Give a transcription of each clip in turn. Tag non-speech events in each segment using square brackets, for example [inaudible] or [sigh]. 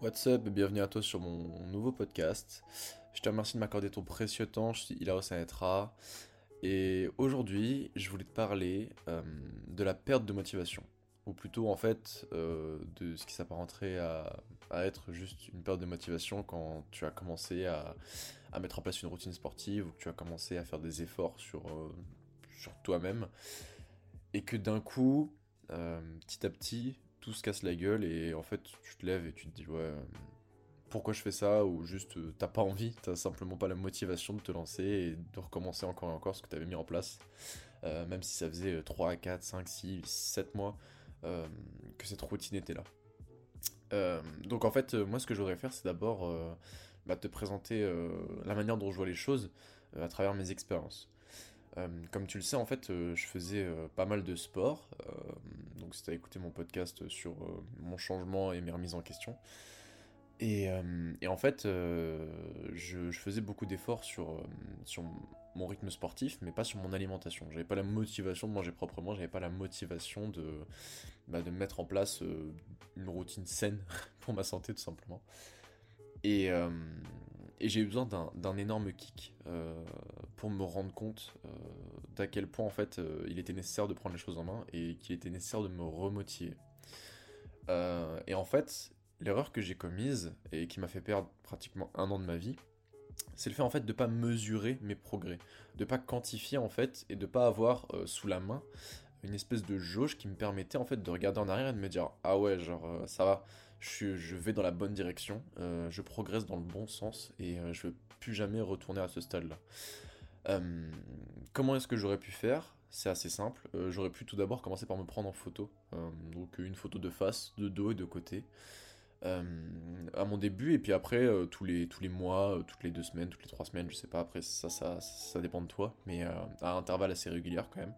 What's up et bienvenue à toi sur mon nouveau podcast. Je te remercie de m'accorder ton précieux temps, suis Hilaro Sanetra. Et aujourd'hui, je voulais te parler euh, de la perte de motivation. Ou plutôt en fait euh, de ce qui s'apparenterait à, à, être juste une perte de motivation quand tu as commencé à, à, mettre en place une routine sportive ou que tu as commencé à faire des efforts sur, euh, sur toi-même. Et que d'un coup, petit à petit, tout se casse la gueule et en fait tu te lèves et tu te dis ouais pourquoi je fais ça ou juste euh, t'as pas envie, t'as simplement pas la motivation de te lancer et de recommencer encore et encore ce que t'avais mis en place, euh, même si ça faisait 3, 4, 5, 6, 7 mois euh, que cette routine était là. Euh, donc en fait, moi ce que je voudrais faire c'est d'abord bah, te présenter la manière dont je vois les choses à travers mes expériences. Comme tu le sais, en fait, je faisais pas mal de sport. donc, si tu as écouté mon podcast sur mon changement et mes remises en question, et, euh, en fait, euh, je, faisais beaucoup d'efforts sur, euh, sur mon rythme sportif, mais pas sur mon alimentation. J'avais pas la motivation de manger proprement, j'avais pas la motivation de, bah, de mettre en place une routine saine [laughs] pour ma santé, tout simplement. Et, et j'ai eu besoin d'un énorme kick pour me rendre compte d'à quel point, en fait, il était nécessaire de prendre les choses en main et qu'il était nécessaire de me remotiver. et en fait, l'erreur que j'ai commise et qui m'a fait perdre pratiquement un an de ma vie, c'est le fait en fait de pas mesurer mes progrès, de pas quantifier en fait et de pas avoir euh, sous la main une espèce de jauge qui me permettait en fait de regarder en arrière et de me dire ah ouais genre euh, ça va, je, vais dans la bonne direction, euh, je progresse dans le bon sens et je veux plus jamais retourner à ce stade là. comment est-ce que j'aurais pu faire? C'est assez simple. j'aurais pu tout d'abord commencer par me prendre en photo. donc une photo de face, de dos et de côté. Euh, à mon début et puis après euh, tous les tous les mois euh, toutes les deux semaines toutes les trois semaines je sais pas après ça ça, ça dépend de toi mais à intervalles assez réguliers quand même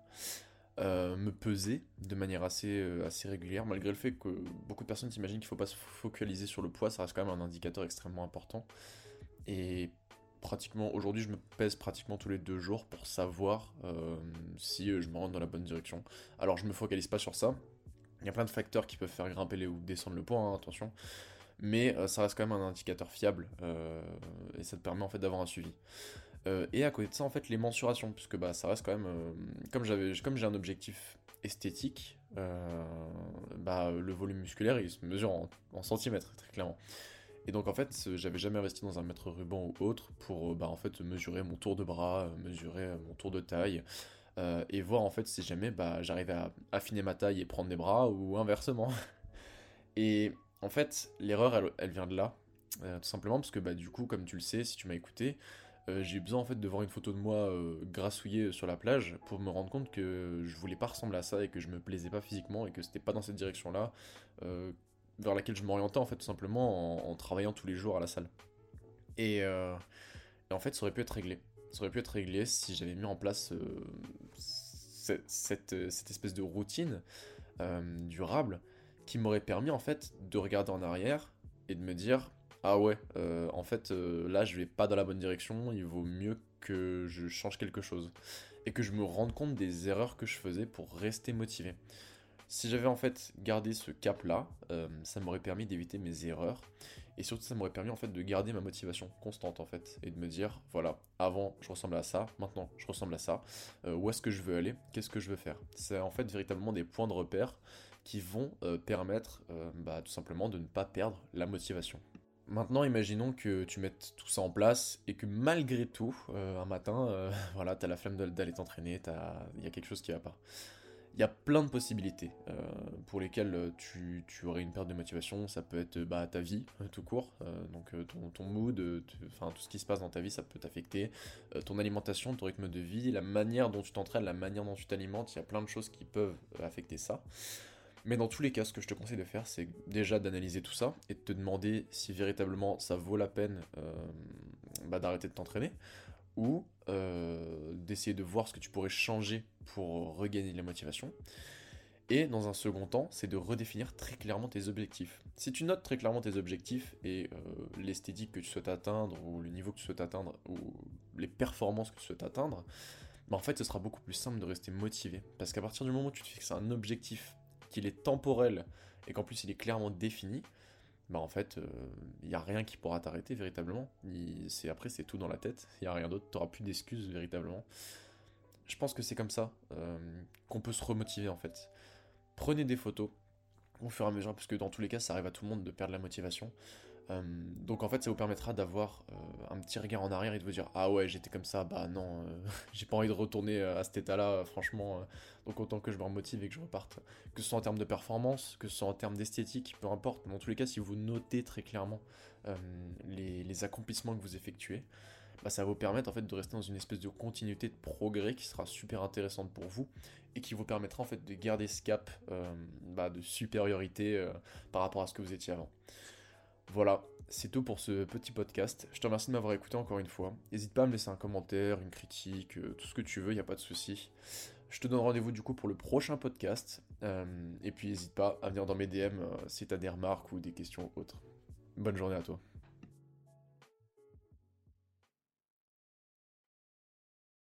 me peser de manière assez, assez régulière, malgré le fait que beaucoup de personnes s'imaginent qu'il ne faut pas se focaliser sur le poids, ça reste quand même un indicateur extrêmement important. Et pratiquement, aujourd'hui, je me pèse pratiquement tous les deux jours pour savoir si je me rends dans la bonne direction. Alors, je me focalise pas sur ça, il y a plein de facteurs qui peuvent faire grimper ou descendre le poids, hein, attention. Mais euh, ça reste quand même un indicateur fiable euh, et ça te permet en fait d'avoir un suivi. Euh, et à côté de ça, en fait, les mensurations, puisque bah, ça reste quand même. comme j'avais, comme j'ai un objectif esthétique, bah, le volume musculaire il se mesure en, centimètres, très clairement. Et donc en fait, j'avais jamais investi dans un mètre ruban ou autre pour bah, en fait mesurer mon tour de bras, mesurer mon tour de taille, euh, et voir en fait si jamais bah, j'arrivais à affiner ma taille et prendre des bras ou inversement. [laughs] et en fait, l'erreur elle, vient de là, euh, tout simplement parce que bah, du coup, comme tu le sais, si tu m'as écouté, euh, j'ai eu besoin en fait de voir une photo de moi grassouillé sur la plage pour me rendre compte que je voulais pas ressembler à ça et que je me plaisais pas physiquement et que c'était pas dans cette direction là vers laquelle je m'orientais en fait tout simplement en, travaillant tous les jours à la salle. Et, et en fait, ça aurait pu être réglé ça aurait pu être réglé si j'avais mis en place euh, cette, euh, cette, espèce de routine euh, durable qui m'aurait permis en fait de regarder en arrière et de me dire ah ouais en fait là je vais pas dans la bonne direction il vaut mieux que je change quelque chose. Et que je me rende compte des erreurs que je faisais pour rester motivé. Si j'avais en fait gardé ce cap là ça m'aurait permis d'éviter mes erreurs. Et surtout, ça m'aurait permis en fait de garder ma motivation constante en fait. Et de me dire voilà, avant je ressemble à ça, maintenant je ressemble à ça. Euh, où est-ce que je veux aller? Qu'est-ce que je veux faire? C'est en fait véritablement des points de repère qui vont euh, permettre euh, bah, tout simplement de ne pas perdre la motivation. Maintenant, imaginons que tu mettes tout ça en place et que malgré tout, un matin, [laughs] voilà, t'as la flemme d'aller t'entraîner, il y a quelque chose qui va pas il y a plein de possibilités euh, pour lesquelles euh, tu, aurais une perte de motivation. Ça peut être bah, ta vie, euh, tout court, donc ton, mood, enfin tout ce qui se passe dans ta vie, ça peut t'affecter. ton alimentation, ton rythme de vie, la manière dont tu t'entraînes, la manière dont tu t'alimentes, il y a plein de choses qui peuvent affecter ça. Mais dans tous les cas, ce que je te conseille de faire, c'est déjà d'analyser tout ça et de te demander si véritablement ça vaut la peine bah, d'arrêter de t'entraîner ou euh, d'essayer de voir ce que tu pourrais changer pour regagner de la motivation. Et dans un second temps, c'est de redéfinir très clairement tes objectifs. Si tu notes très clairement tes objectifs et euh, l'esthétique que tu souhaites atteindre, ou le niveau que tu souhaites atteindre, ou les performances que tu souhaites atteindre, bah en fait ce sera beaucoup plus simple de rester motivé. Parce qu'à partir du moment où tu te fixes un objectif, qu'il est temporel, et qu'en plus il est clairement défini, bah en fait, il n'y a rien qui pourra t'arrêter véritablement. C'est après, c'est tout dans la tête. Il n'y a rien d'autre. Tu n'auras plus d'excuses véritablement. Je pense que c'est comme ça qu'on peut se remotiver en fait. Prenez des photos au fur et à mesure, parce que dans tous les cas, ça arrive à tout le monde de perdre la motivation. Euh, donc en fait, ça vous permettra d'avoir euh, un petit regard en arrière et de vous dire ah ouais j'étais comme ça, bah non, euh, [laughs] j'ai pas envie de retourner à cet état-là, franchement. donc autant que je me remotive et que je reparte, que ce soit en termes de performance, que ce soit en termes d'esthétique, peu importe. Dans tous les cas, si vous notez très clairement les, les, accomplissements que vous effectuez, bah, ça va vous permettre en fait de rester dans une espèce de continuité de progrès qui sera super intéressante pour vous et qui vous permettra en fait de garder ce cap bah, de supériorité par rapport à ce que vous étiez avant. Voilà, c'est tout pour ce petit podcast. Je te remercie de m'avoir écouté encore une fois. N'hésite pas à me laisser un commentaire, une critique, euh, tout ce que tu veux, il n'y a pas de souci. Je te donne rendez-vous du coup pour le prochain podcast. Euh, et puis n'hésite pas à venir dans mes DM euh, si tu as des remarques ou des questions autres. Bonne journée à toi.